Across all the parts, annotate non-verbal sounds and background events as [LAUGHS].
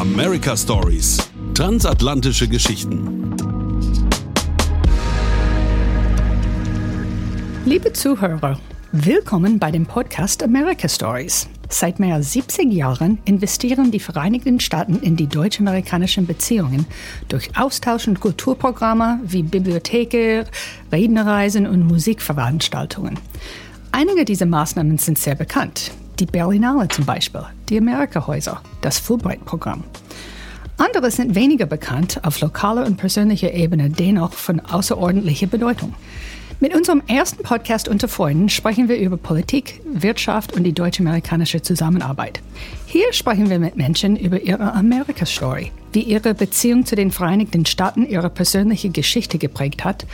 America Stories. Transatlantische Geschichten. Liebe Zuhörer, willkommen bei dem Podcast America Stories. Seit mehr als 70 Jahren investieren die Vereinigten Staaten in die deutsch-amerikanischen Beziehungen durch Austausch- und Kulturprogramme wie Bibliotheken, Rednerreisen und Musikveranstaltungen. Einige dieser Maßnahmen sind sehr bekannt. Die Berlinale zum Beispiel, die Amerika-Häuser, das Fulbright-Programm. Andere sind weniger bekannt, auf lokaler und persönlicher Ebene dennoch von außerordentlicher Bedeutung. Mit unserem ersten Podcast unter Freunden sprechen wir über Politik, Wirtschaft und die deutsch-amerikanische Zusammenarbeit. Hier sprechen wir mit Menschen über ihre Amerika-Story, wie ihre Beziehung zu den Vereinigten Staaten ihre persönliche Geschichte geprägt hat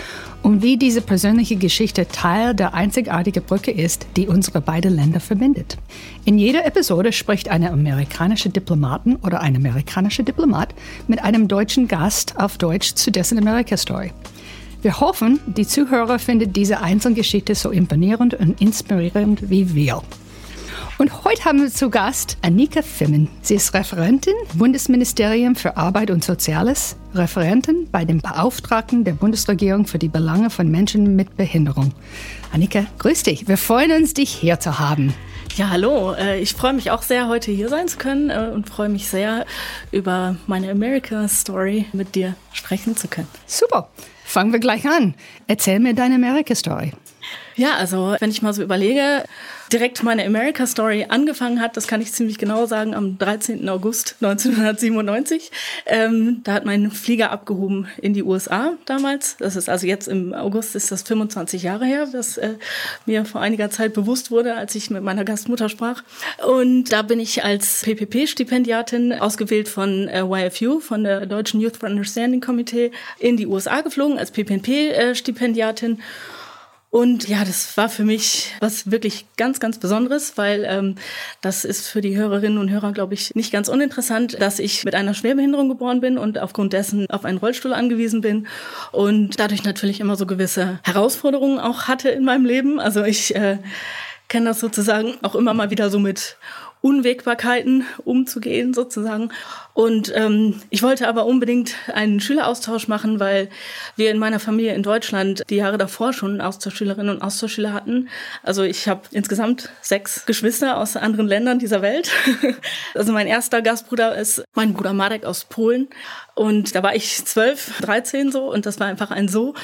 und wie diese persönliche Geschichte Teil der einzigartigen Brücke ist, die unsere beiden Länder verbindet. In jeder Episode spricht eine amerikanische Diplomatin oder ein amerikanischer Diplomat mit einem deutschen Gast auf Deutsch zu dessen Amerika-Story. Wir hoffen, die Zuhörer finden diese Einzelgeschichte so imponierend und inspirierend wie wir. Und heute haben wir zu Gast Annika Fimmen. Sie ist Referentin Bundesministerium für Arbeit und Soziales, Referentin bei dem Beauftragten der Bundesregierung für die Belange von Menschen mit Behinderung. Annika, grüß dich. Wir freuen uns, dich hier zu haben. Ja, hallo. Äh, ich freue mich auch sehr, heute hier sein zu können äh, und freue mich sehr, über meine America Story mit dir sprechen zu können. Super. Fangen wir gleich an. Erzähl mir deine America-Story. Ja, also wenn ich mal so überlege, direkt meine America Story angefangen hat, das kann ich ziemlich genau sagen, am 13. August 1997. Ähm, da hat mein Flieger abgehoben in die USA damals. Das ist also jetzt im August ist das 25 Jahre her, was äh, mir vor einiger Zeit bewusst wurde, als ich mit meiner Gastmutter sprach. Und da bin ich als PPP-Stipendiatin ausgewählt von äh, YFU, von der Deutschen Youth for Understanding Committee, in die USA geflogen als PPP-Stipendiatin. Und ja, das war für mich was wirklich ganz, ganz Besonderes, weil ähm, das ist für die Hörerinnen und Hörer, glaube ich, nicht ganz uninteressant, dass ich mit einer Schwerbehinderung geboren bin und aufgrund dessen auf einen Rollstuhl angewiesen bin und dadurch natürlich immer so gewisse Herausforderungen auch hatte in meinem Leben. Also ich äh, kenne das sozusagen auch immer mal wieder so mit Unwägbarkeiten umzugehen sozusagen. Und ähm, ich wollte aber unbedingt einen Schüleraustausch machen, weil wir in meiner Familie in Deutschland die Jahre davor schon Austauschschülerinnen und Austauschschüler hatten. Also ich habe insgesamt sechs Geschwister aus anderen Ländern dieser Welt. [LAUGHS] also mein erster Gastbruder ist mein Bruder Marek aus Polen. Und da war ich zwölf, dreizehn so und das war einfach ein so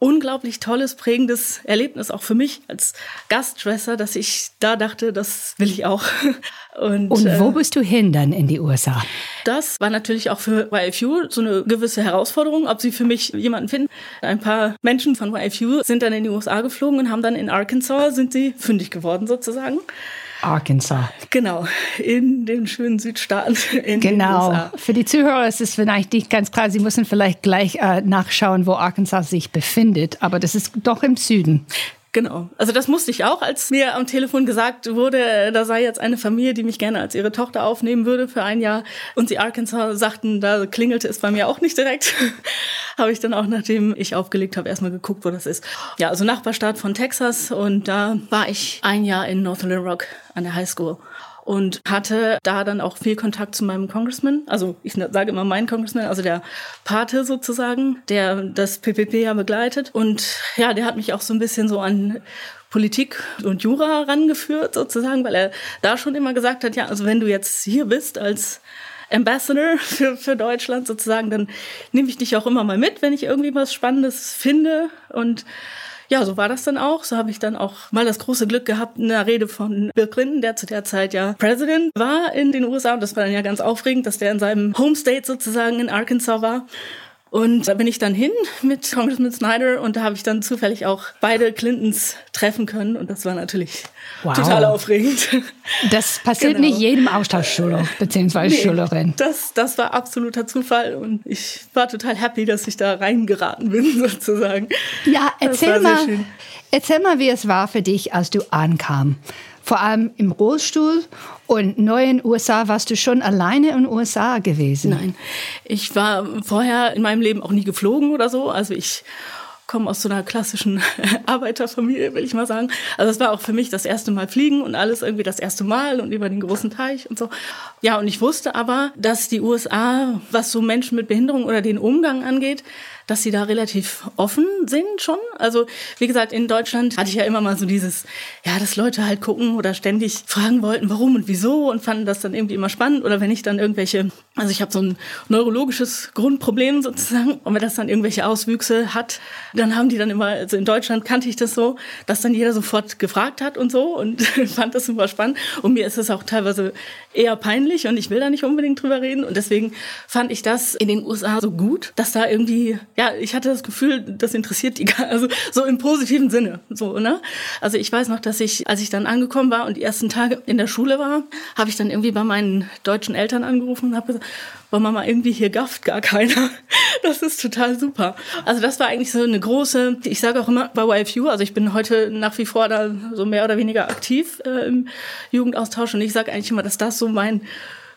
unglaublich tolles, prägendes Erlebnis auch für mich als Gastschwester, dass ich da dachte, das will ich auch. [LAUGHS] Und, Und wo äh, bist du hin dann in die USA? Das war natürlich auch für YFU so eine gewisse Herausforderung, ob sie für mich jemanden finden. Ein paar Menschen von YFU sind dann in die USA geflogen und haben dann in Arkansas, sind sie fündig geworden sozusagen. Arkansas. Genau, in den schönen Südstaaten. In genau. Für die Zuhörer ist es vielleicht nicht ganz klar. Sie müssen vielleicht gleich äh, nachschauen, wo Arkansas sich befindet. Aber das ist doch im Süden. Genau. Also das musste ich auch, als mir am Telefon gesagt wurde, da sei jetzt eine Familie, die mich gerne als ihre Tochter aufnehmen würde für ein Jahr. Und sie Arkansas sagten, da klingelte es bei mir auch nicht direkt. [LAUGHS] habe ich dann auch, nachdem ich aufgelegt habe, erstmal geguckt, wo das ist. Ja, also Nachbarstaat von Texas. Und da war ich ein Jahr in North Little Rock an der High School und hatte da dann auch viel Kontakt zu meinem Congressman. Also ich sage immer mein Congressman, also der Pate sozusagen, der das PPP ja begleitet. Und ja, der hat mich auch so ein bisschen so an Politik und Jura herangeführt sozusagen, weil er da schon immer gesagt hat, ja, also wenn du jetzt hier bist als Ambassador für, für Deutschland sozusagen, dann nehme ich dich auch immer mal mit, wenn ich irgendwie was Spannendes finde und ja, so war das dann auch. So habe ich dann auch mal das große Glück gehabt, in der Rede von Bill Clinton, der zu der Zeit ja President war in den USA. Und das war dann ja ganz aufregend, dass der in seinem Home State sozusagen in Arkansas war. Und da bin ich dann hin mit Congressman Snyder und da habe ich dann zufällig auch beide Clintons treffen können und das war natürlich wow. total aufregend. Das passiert genau. nicht jedem Austauschschüler bzw. Nee, Schülerin. Das, das war absoluter Zufall und ich war total happy, dass ich da reingeraten bin [LAUGHS] sozusagen. Ja, erzähl mal, erzähl mal, wie es war für dich, als du ankam vor allem im Rollstuhl. Und neu in den USA warst du schon alleine in den USA gewesen? Nein, ich war vorher in meinem Leben auch nie geflogen oder so. Also ich komme aus so einer klassischen [LAUGHS] Arbeiterfamilie, will ich mal sagen. Also es war auch für mich das erste Mal fliegen und alles irgendwie das erste Mal und über den großen Teich und so. Ja, und ich wusste aber, dass die USA, was so Menschen mit Behinderung oder den Umgang angeht, dass sie da relativ offen sind schon. Also wie gesagt, in Deutschland hatte ich ja immer mal so dieses, ja, dass Leute halt gucken oder ständig fragen wollten, warum und wieso und fanden das dann irgendwie immer spannend. Oder wenn ich dann irgendwelche, also ich habe so ein neurologisches Grundproblem sozusagen, und wenn das dann irgendwelche Auswüchse hat, dann haben die dann immer, also in Deutschland kannte ich das so, dass dann jeder sofort gefragt hat und so und [LAUGHS] fand das super spannend. Und mir ist es auch teilweise eher peinlich und ich will da nicht unbedingt drüber reden. Und deswegen fand ich das in den USA so gut, dass da irgendwie ja, ich hatte das Gefühl, das interessiert die also so im positiven Sinne, so, ne? Also ich weiß noch, dass ich, als ich dann angekommen war und die ersten Tage in der Schule war, habe ich dann irgendwie bei meinen deutschen Eltern angerufen und habe gesagt, weil Mama irgendwie hier gafft gar keiner. [LAUGHS] Das ist total super. Also das war eigentlich so eine große, ich sage auch immer bei YFU, also ich bin heute nach wie vor da so mehr oder weniger aktiv äh, im Jugendaustausch und ich sage eigentlich immer, dass das so mein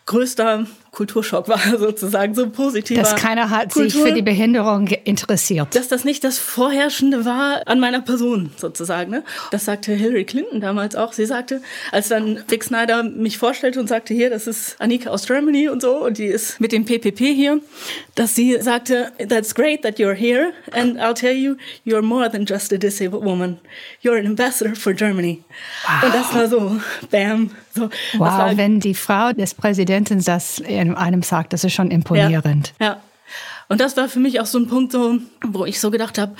größter Kulturschock war, [LAUGHS] sozusagen, so positiver. Dass keiner hat Kultur, sich für die Behinderung interessiert. Dass das nicht das Vorherrschende war an meiner Person, sozusagen. Ne? Das sagte Hillary Clinton damals auch. Sie sagte, als dann Vic Snyder mich vorstellte und sagte, hier, das ist Annika aus Germany und so, und die ist mit dem PPP hier, dass sie sagte, that's great that you're here, and I'll tell you, you're more than just a disabled woman. You're an ambassador for Germany. Wow. Und das war so, bam. So, wow, wenn die Frau des Präsidenten das in einem sagt, das ist schon imponierend. Ja, ja. Und das war für mich auch so ein Punkt, so, wo ich so gedacht habe,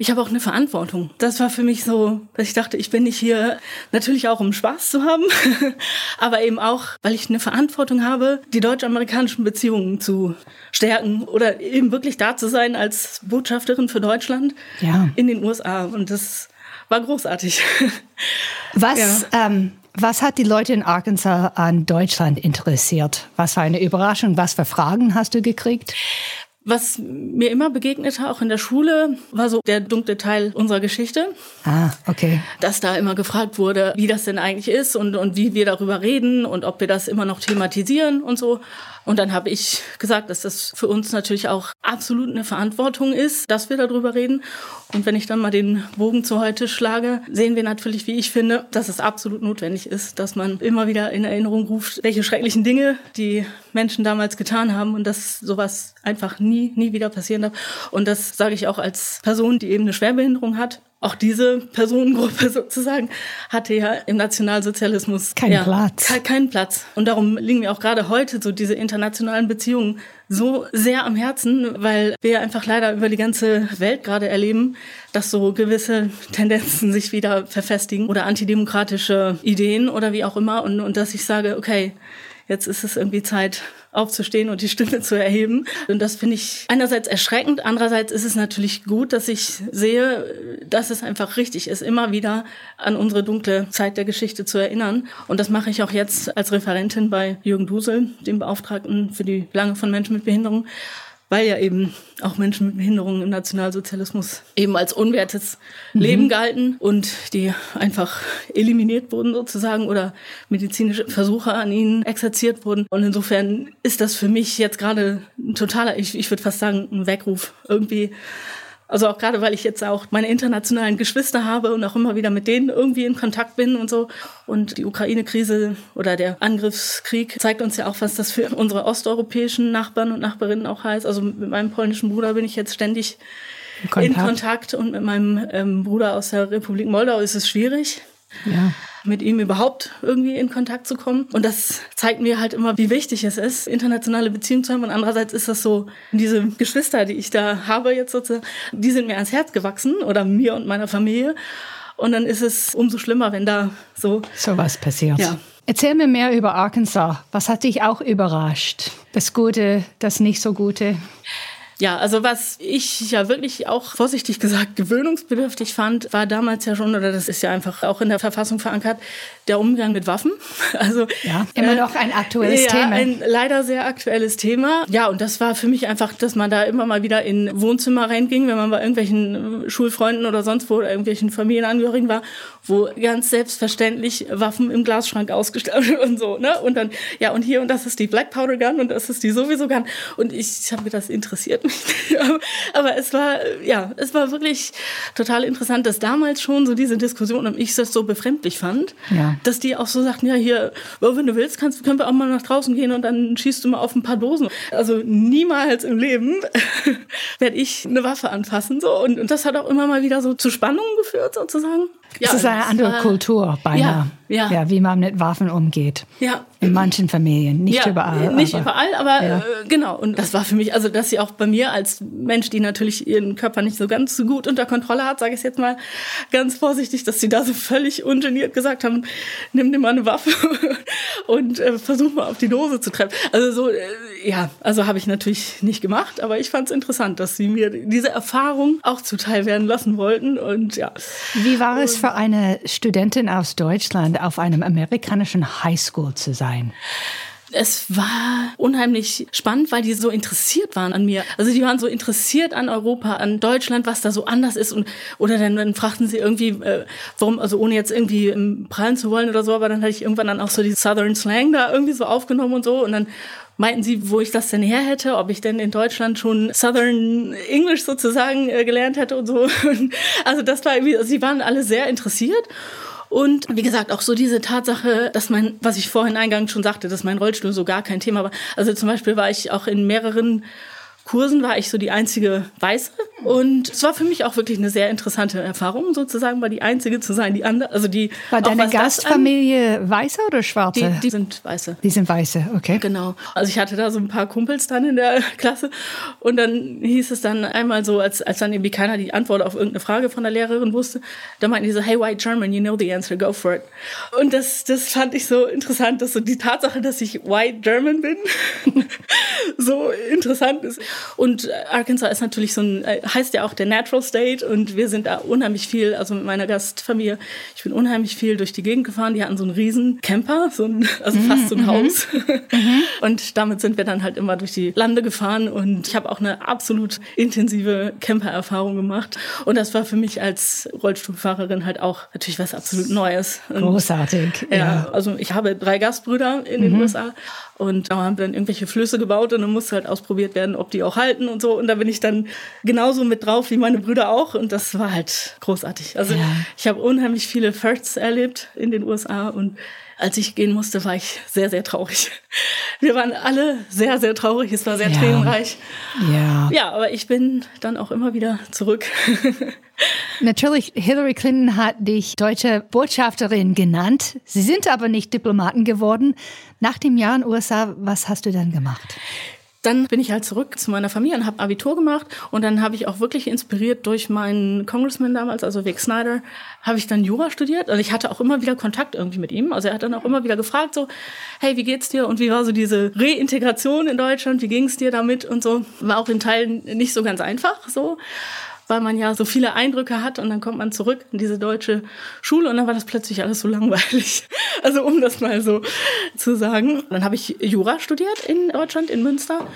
ich habe auch eine Verantwortung. Das war für mich so, dass ich dachte, ich bin nicht hier natürlich auch, um Spaß zu haben, [LAUGHS] aber eben auch, weil ich eine Verantwortung habe, die deutsch-amerikanischen Beziehungen zu stärken oder eben wirklich da zu sein als Botschafterin für Deutschland ja. in den USA. Und das war großartig. [LAUGHS] Was ja. ähm, was hat die Leute in Arkansas an Deutschland interessiert? Was war eine Überraschung? Was für Fragen hast du gekriegt? Was mir immer begegnete, auch in der Schule, war so der dunkle Teil unserer Geschichte. Ah, okay. Dass da immer gefragt wurde, wie das denn eigentlich ist und, und wie wir darüber reden und ob wir das immer noch thematisieren und so. Und dann habe ich gesagt, dass das für uns natürlich auch absolut eine Verantwortung ist, dass wir darüber reden. Und wenn ich dann mal den Bogen zu heute schlage, sehen wir natürlich, wie ich finde, dass es absolut notwendig ist, dass man immer wieder in Erinnerung ruft, welche schrecklichen Dinge die Menschen damals getan haben und dass sowas einfach nie, nie wieder passieren darf. Und das sage ich auch als Person, die eben eine Schwerbehinderung hat auch diese Personengruppe [LAUGHS] sozusagen hatte ja im Nationalsozialismus keinen ja, Platz. Keinen Platz. Und darum liegen mir auch gerade heute so diese internationalen Beziehungen so sehr am Herzen, weil wir einfach leider über die ganze Welt gerade erleben, dass so gewisse Tendenzen sich wieder verfestigen oder antidemokratische Ideen oder wie auch immer. Und, und dass ich sage, okay, jetzt ist es irgendwie Zeit, aufzustehen und die Stimme zu erheben. Und das finde ich einerseits erschreckend, andererseits ist es natürlich gut, dass ich sehe, dass es einfach richtig ist, immer wieder an unsere dunkle Zeit der Geschichte zu erinnern. Und das mache ich auch jetzt als Referentin bei Jürgen Dusel, dem Beauftragten für die Belange von Menschen mit Behinderung weil ja eben auch Menschen mit Behinderungen im Nationalsozialismus eben als unwertes mhm. Leben galten und die einfach eliminiert wurden sozusagen oder medizinische Versuche an ihnen exerziert wurden. Und insofern ist das für mich jetzt gerade ein totaler, ich, ich würde fast sagen, ein Weckruf irgendwie also auch gerade, weil ich jetzt auch meine internationalen Geschwister habe und auch immer wieder mit denen irgendwie in Kontakt bin und so. Und die Ukraine-Krise oder der Angriffskrieg zeigt uns ja auch, was das für unsere osteuropäischen Nachbarn und Nachbarinnen auch heißt. Also mit meinem polnischen Bruder bin ich jetzt ständig Kontakt. in Kontakt und mit meinem ähm, Bruder aus der Republik Moldau ist es schwierig. Ja mit ihm überhaupt irgendwie in Kontakt zu kommen. Und das zeigt mir halt immer, wie wichtig es ist, internationale Beziehungen zu haben. Und andererseits ist das so, diese Geschwister, die ich da habe jetzt sozusagen, die sind mir ans Herz gewachsen oder mir und meiner Familie. Und dann ist es umso schlimmer, wenn da so sowas passiert. Ja. Erzähl mir mehr über Arkansas. Was hat dich auch überrascht? Das Gute, das nicht so Gute? Ja, also was ich ja wirklich auch vorsichtig gesagt gewöhnungsbedürftig fand, war damals ja schon, oder das ist ja einfach auch in der Verfassung verankert, der Umgang mit Waffen. [LAUGHS] Also ja, immer äh, noch ein aktuelles ja, Thema. Ein leider sehr aktuelles Thema. Ja, und das war für mich einfach, dass man da immer mal wieder in Wohnzimmer reinging, wenn man bei irgendwelchen Schulfreunden oder sonst wo oder irgendwelchen Familienangehörigen war, wo ganz selbstverständlich Waffen im Glasschrank ausgestellt [LAUGHS] und so, ne? Und dann ja, und hier und das ist die Black Powder Gun und das ist die sowieso Gun und ich habe mir das interessiert aber es war, ja, es war wirklich total interessant, dass damals schon so diese Diskussion und ich das so befremdlich fand, ja. dass die auch so sagten, ja, hier, wenn du willst, kannst, können wir auch mal nach draußen gehen und dann schießt du mal auf ein paar Dosen. Also niemals im Leben [LAUGHS] werde ich eine Waffe anfassen, so. Und, und das hat auch immer mal wieder so zu Spannungen geführt, sozusagen. Ja, es ist eine andere war, Kultur beinahe. Ja, ja. ja, wie man mit Waffen umgeht. Ja. In manchen Familien, nicht überall. Nicht aber, überall, aber äh, genau. Und das war für mich, also dass sie auch bei mir als Mensch, die natürlich ihren Körper nicht so ganz so gut unter Kontrolle hat, sage ich jetzt mal ganz vorsichtig, dass sie da so völlig ungeniert gesagt haben, nimm dir mal eine Waffe [LAUGHS] und äh, versuch mal auf die Dose zu treffen. Also so, äh, ja, also habe ich natürlich nicht gemacht, aber ich fand es interessant, dass sie mir diese Erfahrung auch zuteil werden lassen wollten. Und ja. Wie war es für eine Studentin aus Deutschland auf einem amerikanischen Highschool zu sein? Es war unheimlich spannend, weil die so interessiert waren an mir. Also die waren so interessiert an Europa, an Deutschland, was da so anders ist und oder dann, dann fragten sie irgendwie, äh, warum, also ohne jetzt irgendwie ähm, prallen zu wollen oder so, aber dann hatte ich irgendwann dann auch so die Southern Slang da irgendwie so aufgenommen und so und dann meinten sie, wo ich das denn her hätte, ob ich denn in Deutschland schon Southern English sozusagen äh, gelernt hätte und so. [LAUGHS] also das war irgendwie, also sie waren alle sehr interessiert. Und wie gesagt, auch so diese Tatsache, dass mein, was ich vorhin eingangs schon sagte, dass mein Rollstuhl so gar kein Thema war. Also zum Beispiel war ich auch in mehreren Kursen war ich so die einzige Weiße. Und es war für mich auch wirklich eine sehr interessante Erfahrung, sozusagen mal die einzige zu sein, die andere, also die. War deine Gastfamilie Weiße oder Schwarze? Die, die, sind Weiße. Die sind Weiße, okay. Genau. Also ich hatte da so ein paar Kumpels dann in der [LAUGHS] Klasse und dann hieß es dann einmal so, als, als dann irgendwie keiner die Antwort auf irgendeine Frage von der Lehrerin wusste, da meinten die so, hey, white German, you know the answer, go for it. Und das, das fand ich so interessant, dass so die Tatsache, dass ich white German bin, [LAUGHS] so interessant ist. Und äh, Arkansas ist natürlich so ein, äh, heißt ja auch der Natural State und wir sind da unheimlich viel, also mit meiner Gastfamilie, ich bin unheimlich viel durch die Gegend gefahren. Die hatten so einen riesen Camper, so ein, also mhm, fast so ein mhm. Haus. Mhm. [LAUGHS] Und damit sind wir dann halt immer durch die Lande gefahren und ich habe auch eine absolut intensive Camper-Erfahrung gemacht. Und das war für mich als Rollstuhlfahrerin halt auch natürlich was absolut Neues. Großartig. Ja, ja. also ich habe drei Gastbrüder in den mhm. USA und da haben wir dann irgendwelche Flüsse gebaut und dann musste halt ausprobiert werden, ob die auch halten und so. Und da bin ich dann genauso mit drauf wie meine Brüder auch. Und das war halt großartig. Also ja. ich habe unheimlich viele Firsts erlebt in den USA und als ich gehen musste, war ich sehr, sehr traurig. Wir waren alle sehr, sehr traurig. Es war sehr ja. tränenreich. Ja. Ja, aber ich bin dann auch immer wieder zurück. [LAUGHS] Natürlich, Hillary Clinton hat dich deutsche Botschafterin genannt. Sie sind aber nicht Diplomaten geworden. Nach dem Jahr in den USA, was hast du dann gemacht? Dann bin ich halt zurück zu meiner Familie und habe Abitur gemacht und dann habe ich auch wirklich inspiriert durch meinen Congressman damals, also Vic Snyder, habe ich dann Jura studiert. Also ich hatte auch immer wieder Kontakt irgendwie mit ihm. Also er hat dann auch immer wieder gefragt so, hey, wie geht's dir und wie war so diese Reintegration in Deutschland? Wie ging's dir damit und so? War auch in Teilen nicht so ganz einfach so weil man ja so viele Eindrücke hat und dann kommt man zurück in diese deutsche Schule und dann war das plötzlich alles so langweilig. [LAUGHS] Also um das mal so zu sagen. Dann habe ich Jura studiert in Deutschland, in Münster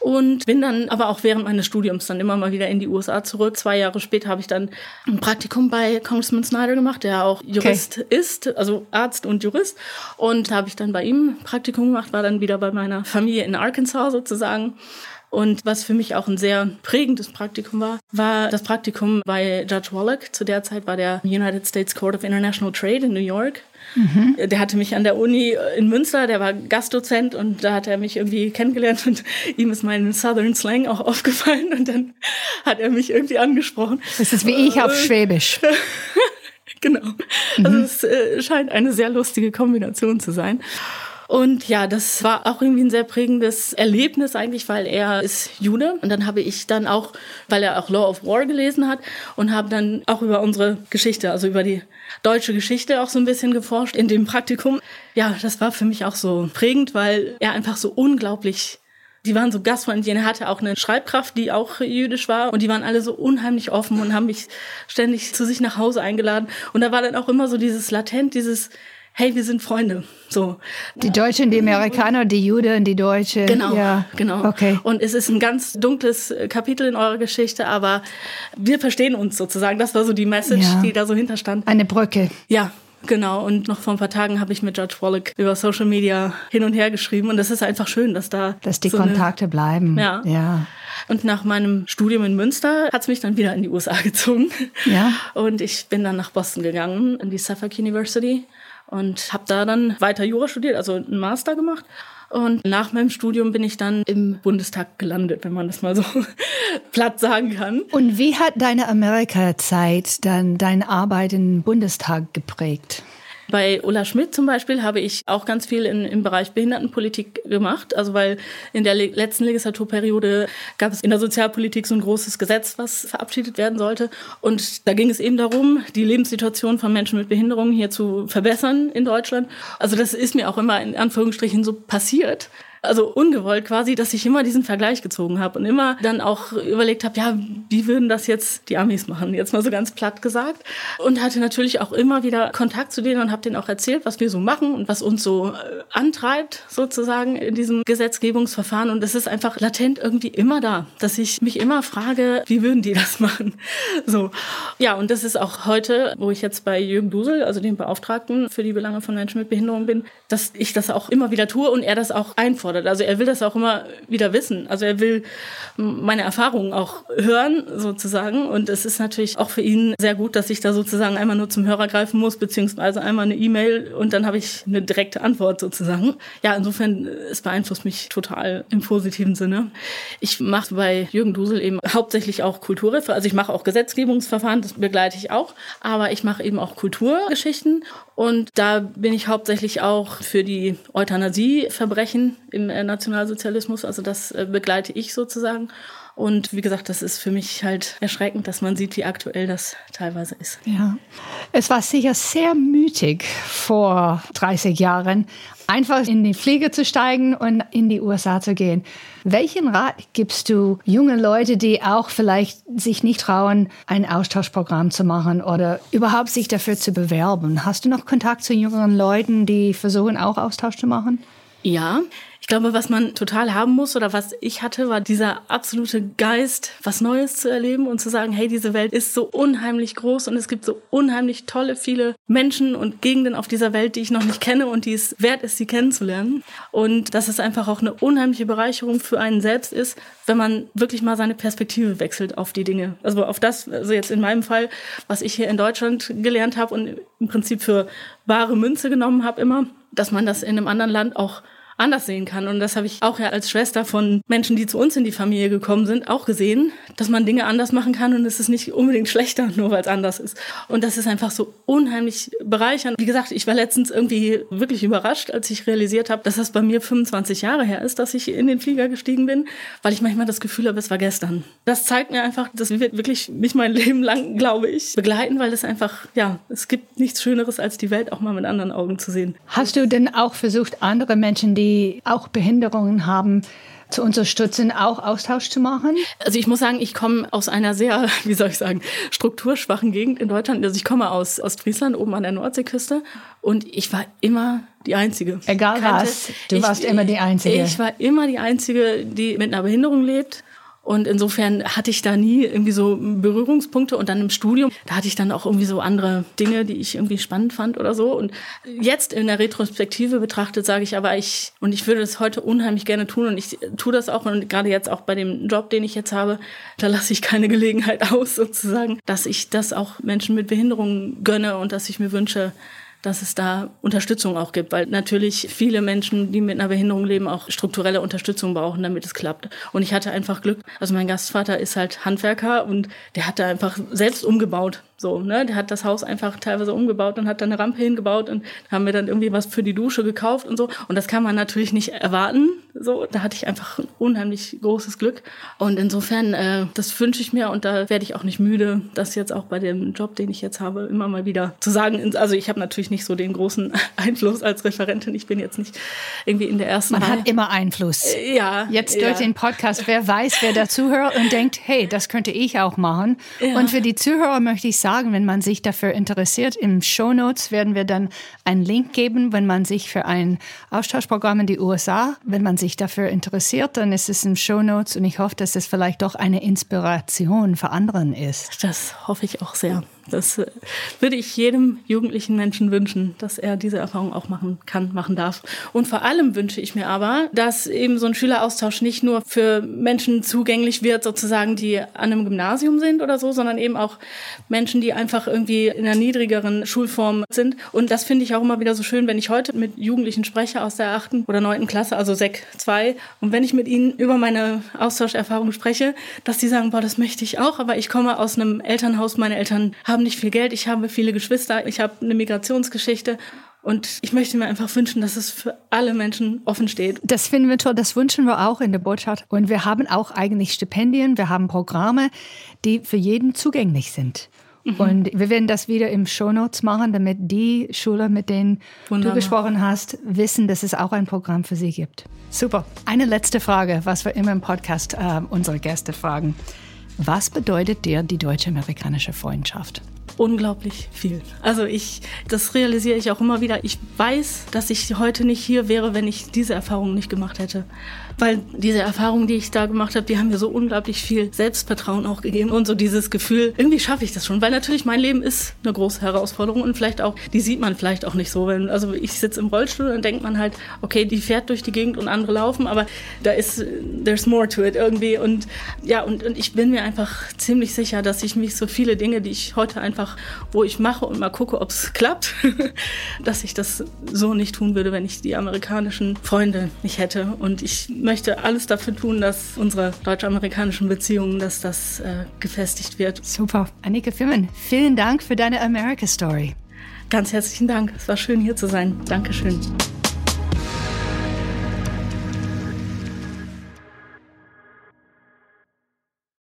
und bin dann aber auch während meines Studiums dann immer mal wieder in die USA zurück. Zwei Jahre später habe ich dann ein Praktikum bei Congressman Snyder gemacht, der auch Jurist okay. ist, also Arzt und Jurist. Und da habe ich dann bei ihm Praktikum gemacht, war dann wieder bei meiner Familie in Arkansas sozusagen. Und was für mich auch ein sehr prägendes Praktikum war, war das Praktikum bei Judge Wallach. Zu der Zeit war der United States Court of International Trade in New York. Mhm. Der hatte mich an der Uni in Münster, der war Gastdozent und da hat er mich irgendwie kennengelernt und [LAUGHS] ihm ist mein Southern Slang auch aufgefallen und dann [LAUGHS] hat er mich irgendwie angesprochen. Das ist wie ich auf äh, Schwäbisch. [LAUGHS] genau. Also mhm. es äh, scheint eine sehr lustige Kombination zu sein. Und ja, das war auch irgendwie ein sehr prägendes Erlebnis eigentlich, weil er ist Jude. Und dann habe ich dann auch, weil er auch Law of War gelesen hat und habe dann auch über unsere Geschichte, also über die deutsche Geschichte auch so ein bisschen geforscht in dem Praktikum. Ja, das war für mich auch so prägend, weil er einfach so unglaublich die waren so gastfreundlich. Er hatte auch eine Schreibkraft, die auch jüdisch war. Und die waren alle so unheimlich offen und haben mich ständig zu sich nach Hause eingeladen. Und da war dann auch immer so dieses latent, dieses, hey, wir sind Freunde. So. Die Deutschen, die Amerikaner, die Juden, die Deutsche. Genau, ja. genau. Okay. Und es ist ein ganz dunkles Kapitel in eurer Geschichte, aber wir verstehen uns sozusagen. Das war so die Message, ja. die da so hinterstand. Eine Brücke. Ja, Genau, und noch vor ein paar Tagen habe ich mit Judge Wallach über Social Media hin und her geschrieben und das ist einfach schön, dass da. Dass die so Kontakte eine, bleiben. Ja. ja. Und nach meinem Studium in Münster hat es mich dann wieder in die USA gezogen. Ja. Und ich bin dann nach Boston gegangen, in die Suffolk University und habe da dann weiter Jura studiert, also einen Master gemacht. Und nach meinem Studium bin ich dann im Bundestag gelandet, wenn man das mal so [LAUGHS] platt sagen kann. Und wie hat deine Amerika-Zeit dann deine Arbeit im Bundestag geprägt? Bei Ulla Schmidt zum Beispiel habe ich auch ganz viel in, im Bereich Behindertenpolitik gemacht. Also weil in der letzten Legislaturperiode gab es in der Sozialpolitik so ein großes Gesetz, was verabschiedet werden sollte. Und da ging es eben darum, die Lebenssituation von Menschen mit Behinderungen hier zu verbessern in Deutschland. Also das ist mir auch immer in Anführungsstrichen so passiert also ungewollt quasi, dass ich immer diesen Vergleich gezogen habe und immer dann auch überlegt habe, ja, wie würden das jetzt die Amis machen, jetzt mal so ganz platt gesagt. Und hatte natürlich auch immer wieder Kontakt zu denen und habe denen auch erzählt, was wir so machen und was uns so äh, antreibt sozusagen in diesem Gesetzgebungsverfahren. Und es ist einfach latent irgendwie immer da, dass ich mich immer frage, wie würden die das machen? [LAUGHS] So. Ja, und das ist auch heute, wo ich jetzt bei Jürgen Dusel, also dem Beauftragten für die Belange von Menschen mit Behinderung bin, dass ich das auch immer wieder tue und er das auch einfordert gefordert. Also er will das auch immer wieder wissen. Also er will meine Erfahrungen auch hören, sozusagen. Und es ist natürlich auch für ihn sehr gut, dass ich da sozusagen einmal nur zum Hörer greifen muss, beziehungsweise einmal eine E-Mail und dann habe ich eine direkte Antwort sozusagen. Ja, insofern, es beeinflusst mich total im positiven Sinne. Ich mache bei Jürgen Dusel eben hauptsächlich auch Kulturrefer. Also ich mache auch Gesetzgebungsverfahren, das begleite ich auch. Aber ich mache eben auch Kulturgeschichten. Und da bin ich hauptsächlich auch für die Euthanasieverbrechen im äh, Nationalsozialismus. Also das äh, begleite ich sozusagen. Und wie gesagt, das ist für mich halt erschreckend, dass man sieht, wie aktuell das teilweise ist. Ja, es war sicher sehr mütig vor 30 Jahren, einfach in die Fliege zu steigen und in die USA zu gehen. Welchen Rat gibst du jungen Leute, die auch vielleicht sich nicht trauen, ein Austauschprogramm zu machen oder überhaupt sich dafür zu bewerben? Hast du noch Kontakt zu jüngeren Leuten, die versuchen, auch Austausch zu machen? Ja, ich glaube, was man total haben muss oder was ich hatte, war dieser absolute Geist, was Neues zu erleben und zu sagen, hey, diese Welt ist so unheimlich groß und es gibt so unheimlich tolle, viele Menschen und Gegenden auf dieser Welt, die ich noch nicht kenne und die es wert ist, sie kennenzulernen. Und dass es einfach auch eine unheimliche Bereicherung für einen selbst ist, wenn man wirklich mal seine Perspektive wechselt auf die Dinge. Also auf das, also jetzt in meinem Fall, was ich hier in Deutschland gelernt habe und im Prinzip für wahre Münze genommen habe immer, dass man das in einem anderen Land auch anders sehen kann. Und das habe ich auch ja als Schwester von Menschen, die zu uns in die Familie gekommen sind, auch gesehen, dass man Dinge anders machen kann und es ist nicht unbedingt [LAUGHS] schlechter, nur weil es anders ist. Und das ist einfach so unheimlich bereichernd. Wie gesagt, ich war letztens irgendwie wirklich überrascht, als ich realisiert habe, dass das bei mir 25 Jahre her ist, dass ich in den Flieger gestiegen bin, weil ich manchmal das Gefühl habe, es war gestern. Das zeigt mir einfach, das wird wirklich mich mein [LAUGHS] Leben lang, glaube ich, begleiten, weil es einfach, ja, es gibt nichts Schöneres, als die Welt auch mal mit anderen Augen zu sehen. Hast du denn auch versucht, andere Menschen, die die auch Behinderungen haben, zu unterstützen, auch Austausch zu machen? Also ich muss sagen, ich komme aus einer sehr, [LAUGHS] wie soll ich sagen, strukturschwachen Gegend in Deutschland. Also ich komme aus Ostfriesland, oben an der Nordseeküste. Und ich war immer die Einzige. Egal Kannte, was, du ich, warst immer die Einzige. Ich war immer die Einzige, die mit einer Behinderung lebt. Und insofern hatte ich da nie irgendwie so Berührungspunkte. Und dann im Studium, da hatte ich dann auch irgendwie so andere Dinge, die ich irgendwie spannend fand oder so. Und jetzt in der Retrospektive betrachtet, sage ich aber, ich, und ich würde das heute unheimlich gerne tun. Und ich tue das auch. Und gerade jetzt auch bei dem Job, den ich jetzt habe, da lasse ich keine Gelegenheit [LAUGHS] aus, sozusagen, dass ich das auch Menschen mit Behinderungen gönne und dass ich mir wünsche, dass es da Unterstützung auch gibt, weil natürlich viele Menschen, die mit einer Behinderung leben, auch strukturelle Unterstützung brauchen, damit es klappt. Und ich hatte einfach Glück. Also mein Gastvater ist halt Handwerker und der hat da einfach selbst umgebaut. So, ne? Der hat das Haus einfach teilweise umgebaut und hat da eine Rampe hingebaut und haben wir dann irgendwie was für die Dusche gekauft und so. Und das kann man natürlich nicht erwarten. So, da hatte ich einfach ein unheimlich großes Glück. Und insofern, äh, das wünsche ich mir und da werde ich auch nicht müde, das jetzt auch bei dem Job, den ich jetzt habe, immer mal wieder zu sagen. Also ich habe natürlich nicht so den großen [LAUGHS] Einfluss als Referentin. Ich bin jetzt nicht irgendwie in der ersten Man Reihe. hat immer Einfluss. Äh, ja. Jetzt durch ja. den Podcast, wer weiß, wer dazuhört und denkt, hey, das könnte ich auch machen. Ja. Und für die Zuhörer möchte ich sagen, wenn man sich dafür interessiert, im Show Notes werden wir dann einen Link geben, wenn man sich für ein Austauschprogramm in die USA, wenn man sich dafür interessiert, dann ist es im Show Notes und ich hoffe, dass es vielleicht doch eine Inspiration für anderen ist. Das hoffe ich auch sehr. Das äh, würde ich jedem jugendlichen Menschen wünschen, dass er diese Erfahrung auch machen kann, machen darf. Und vor allem wünsche ich mir aber, dass eben so ein Schüleraustausch nicht nur für Menschen zugänglich wird, sozusagen, die an einem Gymnasium sind oder so, sondern eben auch Menschen, die einfach irgendwie in einer niedrigeren Schulform sind. Und das finde ich auch immer wieder so schön, wenn ich heute mit Jugendlichen spreche aus der achten oder neunten Klasse, also Sek 2, und wenn ich mit ihnen über meine Austauscherfahrung spreche, dass sie sagen, boah, das möchte ich auch, aber ich komme aus einem Elternhaus, meine Eltern haben nicht viel Geld, ich habe viele Geschwister, ich habe eine Migrationsgeschichte und ich möchte mir einfach wünschen, dass es für alle Menschen offen steht. Das finden wir toll. Das wünschen wir auch in der Botschaft. Und wir haben auch eigentlich Stipendien. Wir haben Programme, die für jeden zugänglich sind. Mhm. Und wir werden das wieder im Show Notes machen, damit die Schüler, mit denen Wunderbar. du gesprochen hast, wissen, dass es auch ein Programm für sie gibt. Super. Eine letzte Frage, was wir immer im Podcast äh, unsere Gäste fragen. Was bedeutet dir die deutsche-amerikanische Freundschaft? unglaublich viel. Also ich, das realisiere ich auch immer wieder. Ich weiß, dass ich heute nicht hier wäre, wenn ich diese Erfahrung nicht gemacht hätte. Weil diese Erfahrungen, die ich da gemacht habe, die haben mir so unglaublich viel Selbstvertrauen auch gegeben und so dieses Gefühl, irgendwie schaffe ich das schon. Weil natürlich mein Leben ist eine große Herausforderung und vielleicht auch, die sieht man vielleicht auch nicht so. Wenn, also ich sitze im Rollstuhl und denkt man halt, okay, die fährt durch die Gegend und andere laufen, aber da ist, there's more to it irgendwie. Und ja, und, und ich bin mir einfach ziemlich sicher, dass ich mich so viele Dinge, die ich heute einfach, wo ich mache und mal gucke, ob es klappt, [LAUGHS] dass ich das so nicht tun würde, wenn ich die amerikanischen Freunde nicht hätte. Und ich möchte alles dafür tun, dass unsere deutsch-amerikanischen Beziehungen, dass das äh, gefestigt wird. Super. Annika Fimmen, vielen Dank für deine America Story. Ganz herzlichen Dank. Es war schön hier zu sein. Dankeschön.